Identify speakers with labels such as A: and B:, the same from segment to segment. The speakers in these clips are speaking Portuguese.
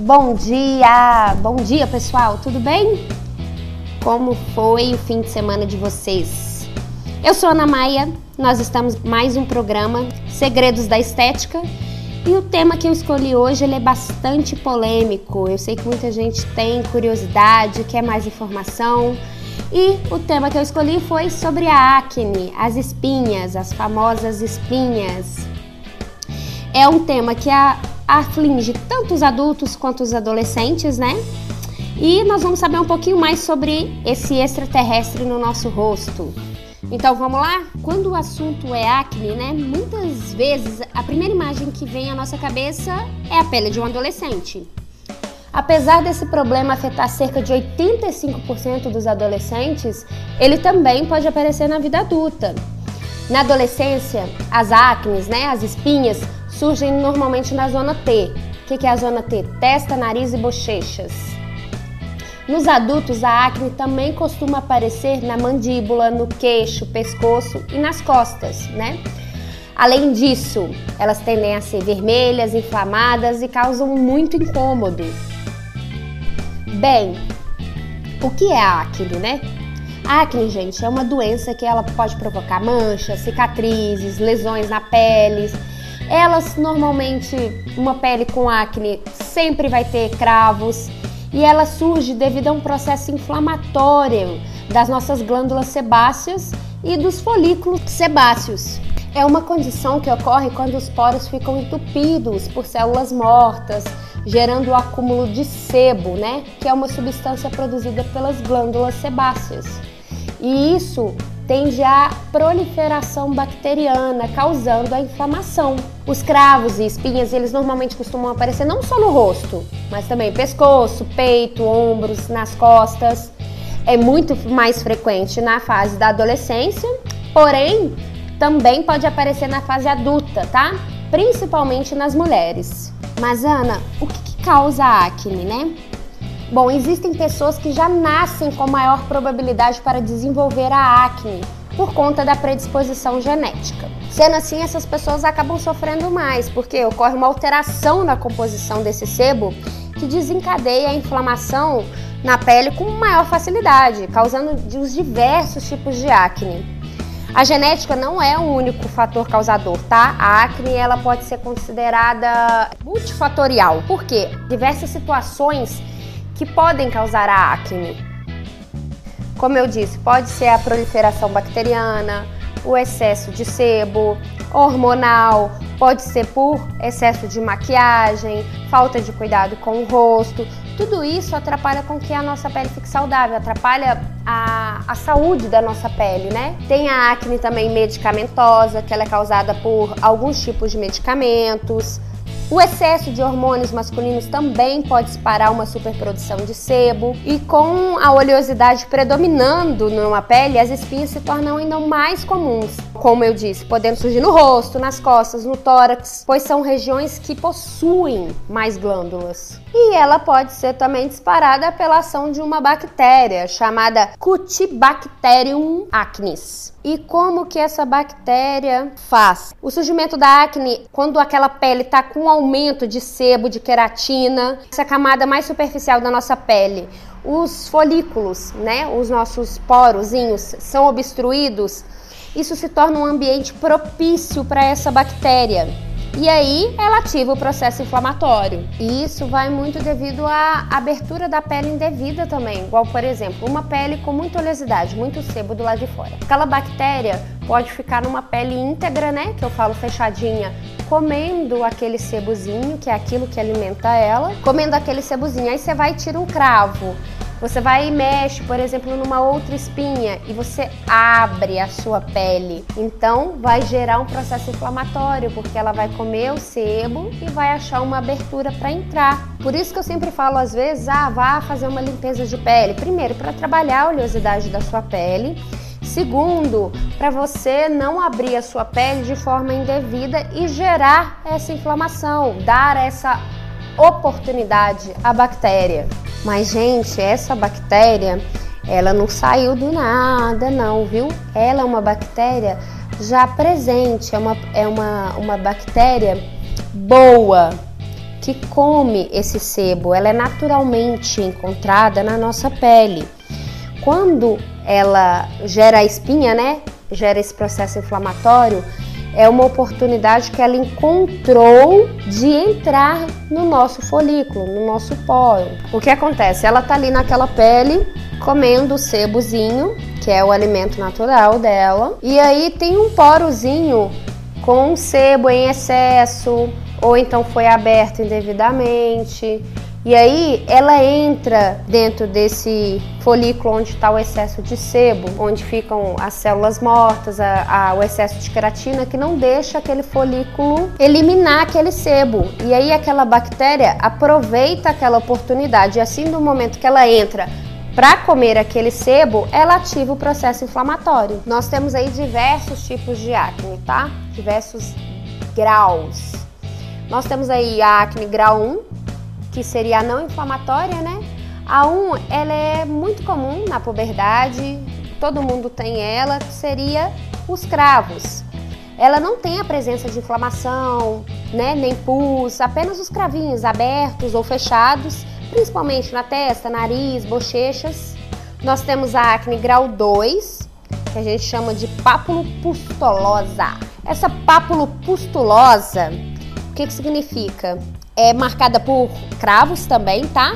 A: Bom dia! Bom dia, pessoal, tudo bem? Como foi o fim de semana de vocês? Eu sou Ana Maia, nós estamos mais um programa Segredos da Estética e o tema que eu escolhi hoje é bastante polêmico. Eu sei que muita gente tem curiosidade, quer mais informação. E o tema que eu escolhi foi sobre a acne, as espinhas, as famosas espinhas. É um tema que a aflige tanto os adultos quanto os adolescentes, né? E nós vamos saber um pouquinho mais sobre esse extraterrestre no nosso rosto. Então vamos lá? Quando o assunto é acne, né? Muitas vezes a primeira imagem que vem à nossa cabeça é a pele de um adolescente. Apesar desse problema afetar cerca de 85% dos adolescentes, ele também pode aparecer na vida adulta. Na adolescência, as acnes, né, as espinhas, surgem normalmente na zona T. O que é a zona T? Testa, nariz e bochechas. Nos adultos, a acne também costuma aparecer na mandíbula, no queixo, pescoço e nas costas, né? Além disso, elas tendem a ser vermelhas, inflamadas e causam muito incômodo. Bem, o que é a acne, né? A acne, gente, é uma doença que ela pode provocar manchas, cicatrizes, lesões na pele, elas normalmente, uma pele com acne sempre vai ter cravos e ela surge devido a um processo inflamatório das nossas glândulas sebáceas e dos folículos sebáceos. É uma condição que ocorre quando os poros ficam entupidos por células mortas, gerando o acúmulo de sebo, né? Que é uma substância produzida pelas glândulas sebáceas. E isso tende à proliferação bacteriana, causando a inflamação. Os cravos e espinhas, eles normalmente costumam aparecer não só no rosto, mas também pescoço, peito, ombros, nas costas. É muito mais frequente na fase da adolescência, porém também pode aparecer na fase adulta, tá? Principalmente nas mulheres. Mas Ana, o que, que causa acne, né? Bom, existem pessoas que já nascem com maior probabilidade para desenvolver a acne por conta da predisposição genética. Sendo assim, essas pessoas acabam sofrendo mais, porque ocorre uma alteração na composição desse sebo que desencadeia a inflamação na pele com maior facilidade, causando os diversos tipos de acne. A genética não é o único fator causador, tá? A acne ela pode ser considerada multifatorial, porque diversas situações que podem causar a acne. Como eu disse, pode ser a proliferação bacteriana, o excesso de sebo, hormonal, pode ser por excesso de maquiagem, falta de cuidado com o rosto. Tudo isso atrapalha com que a nossa pele fique saudável, atrapalha a, a saúde da nossa pele, né? Tem a acne também medicamentosa, que ela é causada por alguns tipos de medicamentos. O excesso de hormônios masculinos também pode disparar uma superprodução de sebo e com a oleosidade predominando numa pele, as espinhas se tornam ainda mais comuns. Como eu disse, podendo surgir no rosto, nas costas, no tórax, pois são regiões que possuem mais glândulas. E ela pode ser também disparada pela ação de uma bactéria chamada Cutibacterium acnes. E como que essa bactéria faz? O surgimento da acne, quando aquela pele está com aumento de sebo, de queratina, essa camada mais superficial da nossa pele, os folículos, né, os nossos porozinhos são obstruídos, isso se torna um ambiente propício para essa bactéria. E aí ela ativa o processo inflamatório. E isso vai muito devido à abertura da pele indevida também. Igual, por exemplo, uma pele com muita oleosidade, muito sebo do lado de fora. Aquela bactéria pode ficar numa pele íntegra, né? Que eu falo fechadinha, comendo aquele sebozinho, que é aquilo que alimenta ela, comendo aquele sebozinho. Aí você vai e tira um cravo você vai e mexe, por exemplo, numa outra espinha e você abre a sua pele. Então vai gerar um processo inflamatório, porque ela vai comer o sebo e vai achar uma abertura para entrar. Por isso que eu sempre falo às vezes, ah, vá fazer uma limpeza de pele. Primeiro, para trabalhar a oleosidade da sua pele. Segundo, para você não abrir a sua pele de forma indevida e gerar essa inflamação, dar essa oportunidade à bactéria. Mas, gente, essa bactéria, ela não saiu do nada, não, viu? Ela é uma bactéria já presente, é uma, é uma, uma bactéria boa. Que come esse sebo, ela é naturalmente encontrada na nossa pele. Quando ela gera a espinha, né? Gera esse processo inflamatório, é uma oportunidade que ela encontrou de entrar no nosso folículo, no nosso poro. O que acontece? Ela tá ali naquela pele comendo o sebozinho, que é o alimento natural dela, e aí tem um porozinho com sebo em excesso, ou então foi aberto indevidamente. E aí ela entra dentro desse folículo onde está o excesso de sebo, onde ficam as células mortas, a, a, o excesso de queratina que não deixa aquele folículo eliminar aquele sebo. E aí aquela bactéria aproveita aquela oportunidade. E assim, no momento que ela entra para comer aquele sebo, ela ativa o processo inflamatório. Nós temos aí diversos tipos de acne, tá? Diversos graus. Nós temos aí a acne grau 1, que seria a não inflamatória, né? A 1, ela é muito comum na puberdade, todo mundo tem ela, que seria os cravos. Ela não tem a presença de inflamação, né, nem pus, apenas os cravinhos abertos ou fechados, principalmente na testa, nariz, bochechas. Nós temos a acne grau 2, que a gente chama de pustulosa. Essa pustulosa, o que, que significa? É marcada por cravos também, tá?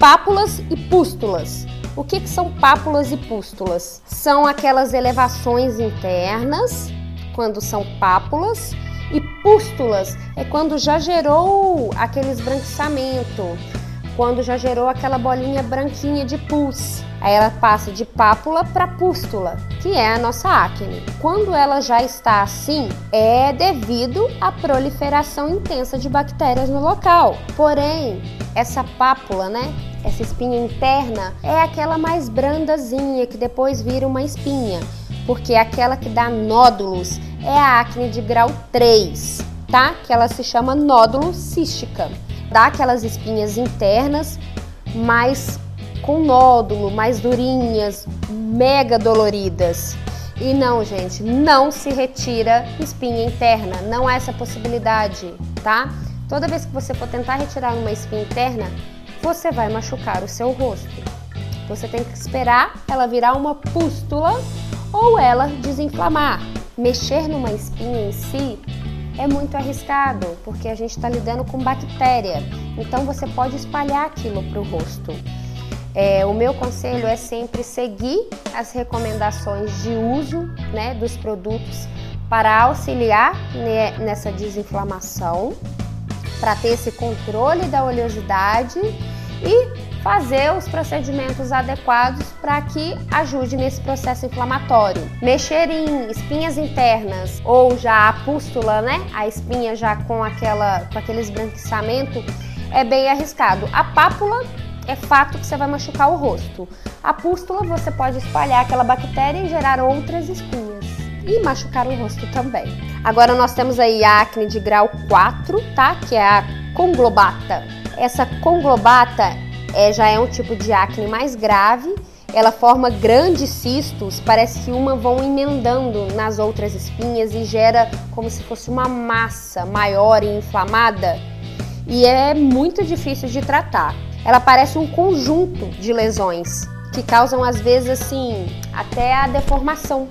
A: Pápulas e pústulas. O que, que são pápulas e pústulas? São aquelas elevações internas, quando são pápulas, e pústulas é quando já gerou aquele esbranquiçamento, quando já gerou aquela bolinha branquinha de pus. Aí ela passa de pápula para pústula, que é a nossa acne. Quando ela já está assim, é devido à proliferação intensa de bactérias no local. Porém, essa pápula, né? Essa espinha interna é aquela mais brandazinha que depois vira uma espinha, porque é aquela que dá nódulos é a acne de grau 3, tá? Que ela se chama nódulo cística. Dá aquelas espinhas internas mais com nódulo, mais durinhas, mega doloridas. E não, gente, não se retira espinha interna, não há essa possibilidade, tá? Toda vez que você for tentar retirar uma espinha interna, você vai machucar o seu rosto. Você tem que esperar ela virar uma pústula ou ela desinflamar. Mexer numa espinha em si é muito arriscado, porque a gente está lidando com bactéria. Então você pode espalhar aquilo para o rosto. É, o meu conselho é sempre seguir as recomendações de uso né, dos produtos para auxiliar nessa desinflamação, para ter esse controle da oleosidade e fazer os procedimentos adequados para que ajude nesse processo inflamatório. Mexer em espinhas internas ou já a pústula, né? A espinha já com aquela com aquele esbranquiçamento é bem arriscado. A pápula é fato que você vai machucar o rosto. A pústula você pode espalhar aquela bactéria e gerar outras espinhas e machucar o rosto também. Agora nós temos aí a acne de grau 4, tá? Que é a conglobata. Essa conglobata é, já é um tipo de acne mais grave. Ela forma grandes cistos, parece que uma vão emendando nas outras espinhas e gera como se fosse uma massa maior e inflamada. E é muito difícil de tratar ela parece um conjunto de lesões que causam às vezes assim até a deformação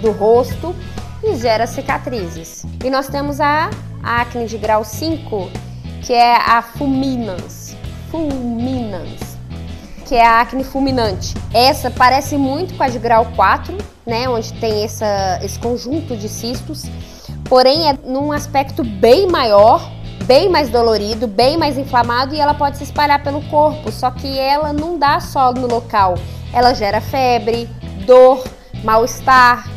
A: do rosto e gera cicatrizes. E nós temos a acne de grau 5, que é a fulminans, fulminans, que é a acne fulminante. Essa parece muito com a de grau 4, né, onde tem essa, esse conjunto de cistos, porém é num aspecto bem maior bem mais dolorido, bem mais inflamado e ela pode se espalhar pelo corpo, só que ela não dá só no local. Ela gera febre, dor, mal-estar.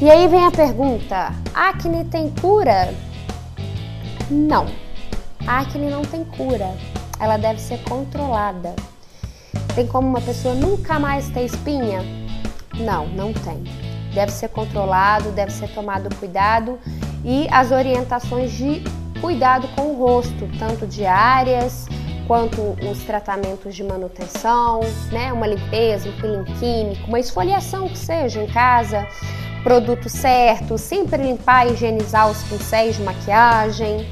A: E aí vem a pergunta: acne tem cura? Não. A acne não tem cura. Ela deve ser controlada. Tem como uma pessoa nunca mais ter espinha? Não, não tem. Deve ser controlado, deve ser tomado cuidado e as orientações de cuidado com o rosto, tanto diárias quanto os tratamentos de manutenção, né? Uma limpeza, um peeling químico, uma esfoliação que seja em casa, produto certo, sempre limpar e higienizar os pincéis de maquiagem.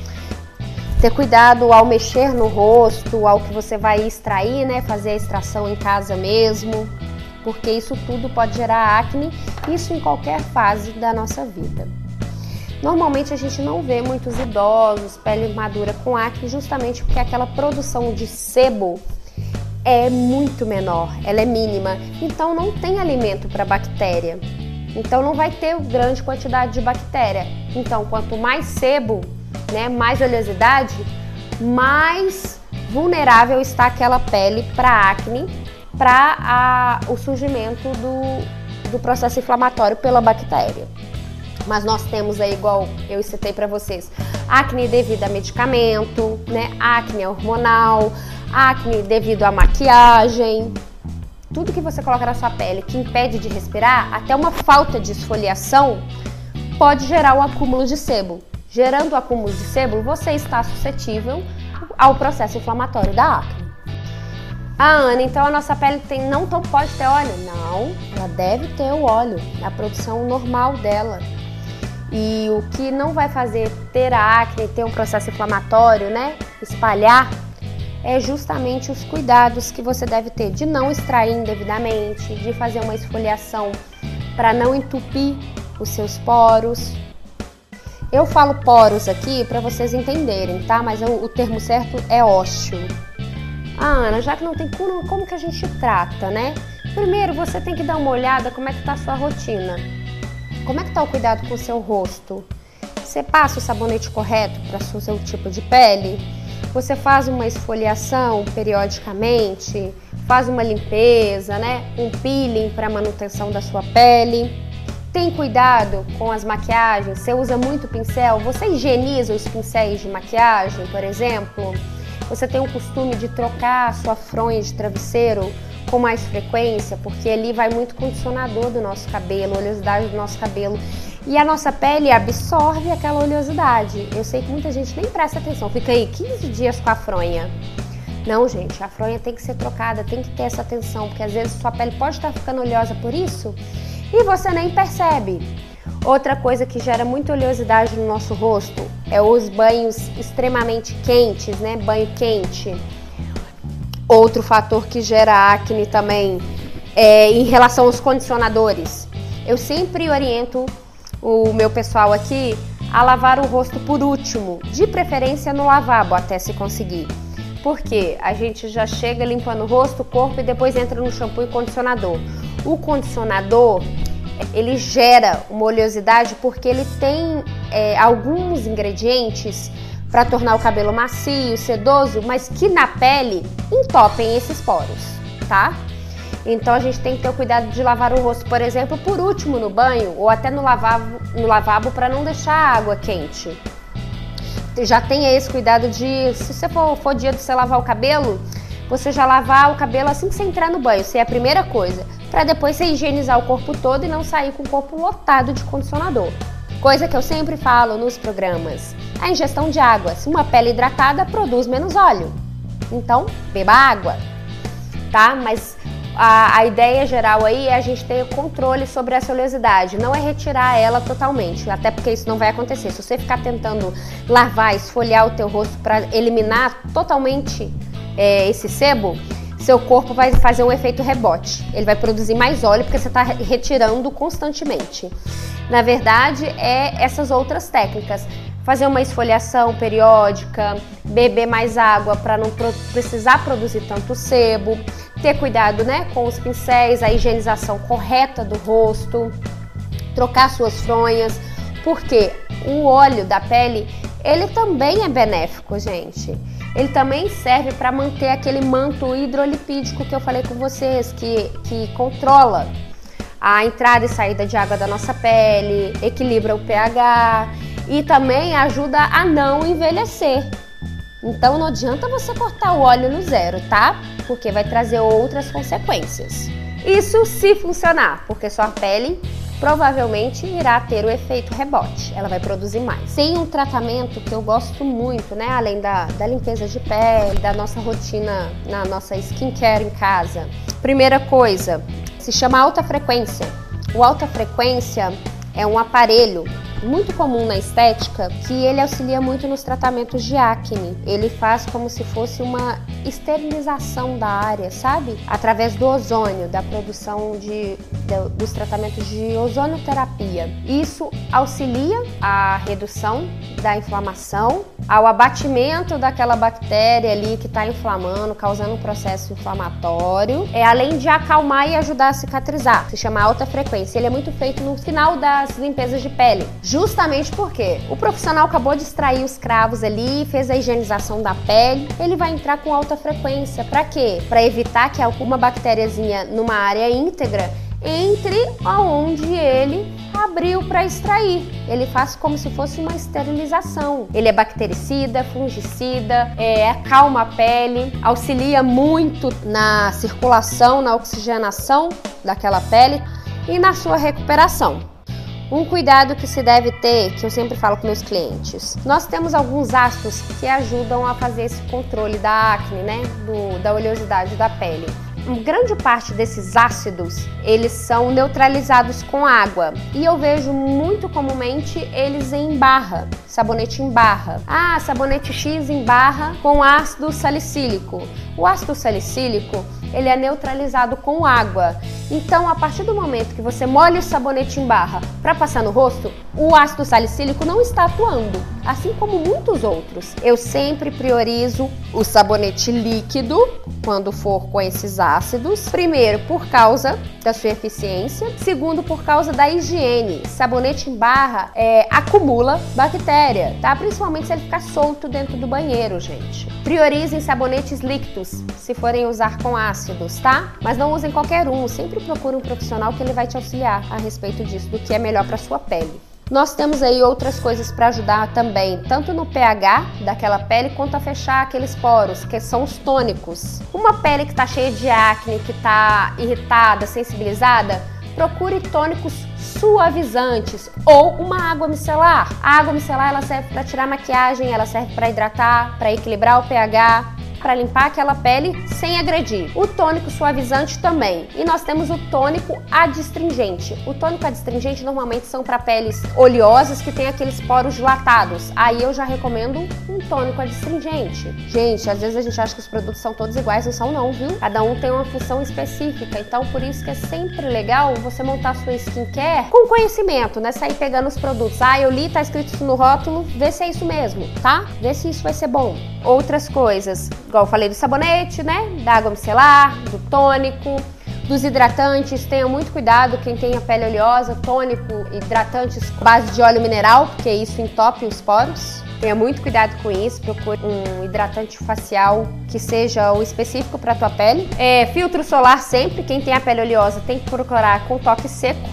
A: ter cuidado ao mexer no rosto, ao que você vai extrair, né? Fazer a extração em casa mesmo, porque isso tudo pode gerar acne, isso em qualquer fase da nossa vida. Normalmente a gente não vê muitos idosos, pele madura com acne, justamente porque aquela produção de sebo é muito menor, ela é mínima, então não tem alimento para bactéria. Então não vai ter grande quantidade de bactéria. Então quanto mais sebo, né, mais oleosidade, mais vulnerável está aquela pele para acne, para o surgimento do, do processo inflamatório pela bactéria. Mas nós temos aí, igual eu citei para vocês, acne devido a medicamento, né? Acne hormonal, acne devido à maquiagem. Tudo que você coloca na sua pele que impede de respirar, até uma falta de esfoliação, pode gerar o acúmulo de sebo. Gerando o acúmulo de sebo, você está suscetível ao processo inflamatório da acne. Ah, Ana, então a nossa pele tem, não pode ter óleo? Não, ela deve ter o óleo, a produção normal dela. E o que não vai fazer ter acne, ter um processo inflamatório, né? Espalhar, é justamente os cuidados que você deve ter de não extrair indevidamente, de fazer uma esfoliação para não entupir os seus poros. Eu falo poros aqui para vocês entenderem, tá? Mas o termo certo é ósseo. Ah, Ana, já que não tem cura, como que a gente trata, né? Primeiro, você tem que dar uma olhada como é que tá a sua rotina. Como é que tá o cuidado com o seu rosto? Você passa o sabonete correto para o seu tipo de pele? Você faz uma esfoliação periodicamente? Faz uma limpeza, né? Um peeling para manutenção da sua pele? Tem cuidado com as maquiagens? Você usa muito pincel? Você higieniza os pincéis de maquiagem, por exemplo? Você tem o costume de trocar a sua fronha de travesseiro com mais frequência, porque ali vai muito condicionador do nosso cabelo, oleosidade do nosso cabelo. E a nossa pele absorve aquela oleosidade. Eu sei que muita gente nem presta atenção, fica aí 15 dias com a fronha. Não, gente, a fronha tem que ser trocada, tem que ter essa atenção, porque às vezes sua pele pode estar ficando oleosa por isso e você nem percebe. Outra coisa que gera muita oleosidade no nosso rosto é os banhos extremamente quentes, né? Banho quente. Outro fator que gera acne também é em relação aos condicionadores. Eu sempre oriento o meu pessoal aqui a lavar o rosto por último, de preferência no lavabo até se conseguir. Porque a gente já chega limpando o rosto, o corpo e depois entra no shampoo e condicionador. O condicionador ele gera uma oleosidade porque ele tem é, alguns ingredientes para tornar o cabelo macio, sedoso, mas que na pele entopem esses poros, tá? Então a gente tem que ter o cuidado de lavar o rosto, por exemplo, por último no banho ou até no lavabo, no lavabo para não deixar a água quente. Já tenha esse cuidado de, se você for, for dia de você lavar o cabelo, você já lavar o cabelo assim que você entrar no banho, isso é a primeira coisa, para depois você higienizar o corpo todo e não sair com o corpo lotado de condicionador. Coisa que eu sempre falo nos programas. A ingestão de água. Se uma pele hidratada produz menos óleo. Então, beba água. Tá? Mas a, a, ideia geral aí é a gente ter controle sobre essa oleosidade, não é retirar ela totalmente, até porque isso não vai acontecer. Se você ficar tentando lavar, esfoliar o teu rosto para eliminar totalmente é, esse sebo, seu corpo vai fazer um efeito rebote. Ele vai produzir mais óleo porque você está retirando constantemente. Na verdade, é essas outras técnicas. Fazer uma esfoliação periódica, beber mais água para não precisar produzir tanto sebo, ter cuidado né, com os pincéis, a higienização correta do rosto, trocar suas fronhas, porque o óleo da pele ele também é benéfico, gente. Ele também serve para manter aquele manto hidrolipídico que eu falei com vocês, que, que controla a entrada e saída de água da nossa pele, equilibra o pH e também ajuda a não envelhecer. Então não adianta você cortar o óleo no zero, tá? Porque vai trazer outras consequências. Isso se funcionar, porque sua pele provavelmente irá ter o efeito rebote, ela vai produzir mais. Tem um tratamento que eu gosto muito, né? Além da, da limpeza de pele, da nossa rotina, na nossa skincare em casa. Primeira coisa, se chama alta frequência. O alta frequência é um aparelho muito comum na estética que ele auxilia muito nos tratamentos de acne. Ele faz como se fosse uma esterilização da área, sabe? Através do ozônio, da produção de, de dos tratamentos de ozonioterapia. Isso auxilia a redução da inflamação, ao abatimento daquela bactéria ali que está inflamando, causando um processo inflamatório, é além de acalmar e ajudar a cicatrizar. Se chama alta frequência. Ele é muito feito no final das limpezas de pele, justamente porque o profissional acabou de extrair os cravos ali, fez a higienização da pele, ele vai entrar com alta frequência. Para quê? Para evitar que alguma bactériazinha numa área íntegra entre aonde ele abriu para extrair. Ele faz como se fosse uma esterilização. Ele é bactericida, fungicida, é, acalma a pele, auxilia muito na circulação, na oxigenação daquela pele e na sua recuperação. Um cuidado que se deve ter, que eu sempre falo com meus clientes, nós temos alguns ácidos que ajudam a fazer esse controle da acne, né, Do, da oleosidade da pele grande parte desses ácidos, eles são neutralizados com água. E eu vejo muito comumente eles em barra, sabonete em barra. Ah, sabonete X em barra com ácido salicílico. O ácido salicílico, ele é neutralizado com água. Então, a partir do momento que você molha o sabonete em barra para passar no rosto, o ácido salicílico não está atuando, assim como muitos outros. Eu sempre priorizo o sabonete líquido quando for com esses ácidos. Primeiro, por causa da sua eficiência. Segundo, por causa da higiene. Sabonete em barra é, acumula bactéria, tá? Principalmente se ele ficar solto dentro do banheiro, gente. Priorizem sabonetes líquidos, se forem usar com ácidos, tá? Mas não usem qualquer um. Sempre procure um profissional que ele vai te auxiliar a respeito disso, do que é melhor para sua pele. Nós temos aí outras coisas para ajudar também, tanto no pH daquela pele quanto a fechar aqueles poros, que são os tônicos. Uma pele que está cheia de acne, que está irritada, sensibilizada, procure tônicos suavizantes ou uma água micelar. A água micelar ela serve para tirar maquiagem, ela serve para hidratar, para equilibrar o pH para limpar aquela pele sem agredir. O tônico suavizante também. E nós temos o tônico adstringente. O tônico adstringente normalmente são para peles oleosas que tem aqueles poros dilatados. Aí eu já recomendo um tônico adstringente. Gente, às vezes a gente acha que os produtos são todos iguais, não são não, viu? Cada um tem uma função específica. Então por isso que é sempre legal você montar sua skincare com conhecimento, né? Sair pegando os produtos. Ah, eu li, tá escrito isso no rótulo, vê se é isso mesmo, tá? Vê se isso vai ser bom. Outras coisas, igual eu falei do sabonete, né? Da água micelar, do tônico, dos hidratantes, tenha muito cuidado quem tem a pele oleosa, tônico, hidratantes base de óleo mineral, porque isso entope os poros. Tenha muito cuidado com isso, procure um hidratante facial que seja o específico para a tua pele. É, filtro solar sempre, quem tem a pele oleosa tem que procurar com toque seco,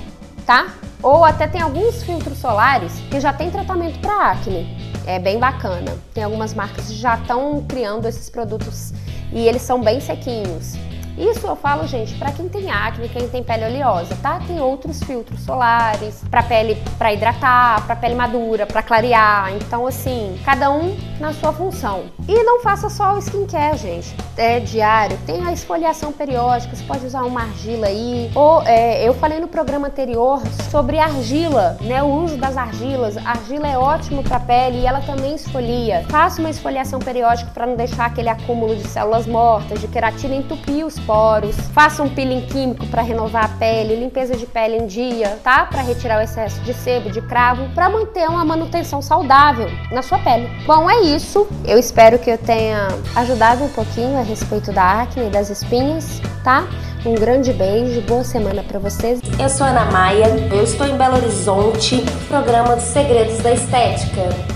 A: tá? Ou até tem alguns filtros solares que já tem tratamento para acne é bem bacana. Tem algumas marcas que já estão criando esses produtos e eles são bem sequinhos. Isso eu falo, gente, para quem tem acne, quem tem pele oleosa, tá? Tem outros filtros solares para pele para hidratar, para pele madura, para clarear. Então, assim, cada um na sua função. E não faça só o skincare, gente. É diário. Tem a esfoliação periódica. Você pode usar uma argila aí. Ou é, eu falei no programa anterior sobre argila, né? O uso das argilas. A argila é ótimo para pele e ela também esfolia. Faça uma esfoliação periódica para não deixar aquele acúmulo de células mortas, de queratina entupir os poros, faça um peeling químico para renovar a pele, limpeza de pele em dia, tá? Para retirar o excesso de sebo, de cravo, para manter uma manutenção saudável na sua pele. Bom, é isso. Eu espero que eu tenha ajudado um pouquinho a respeito da acne e das espinhas, tá? Um grande beijo, boa semana para vocês.
B: Eu sou Ana Maia, eu estou em Belo Horizonte, programa dos Segredos da Estética.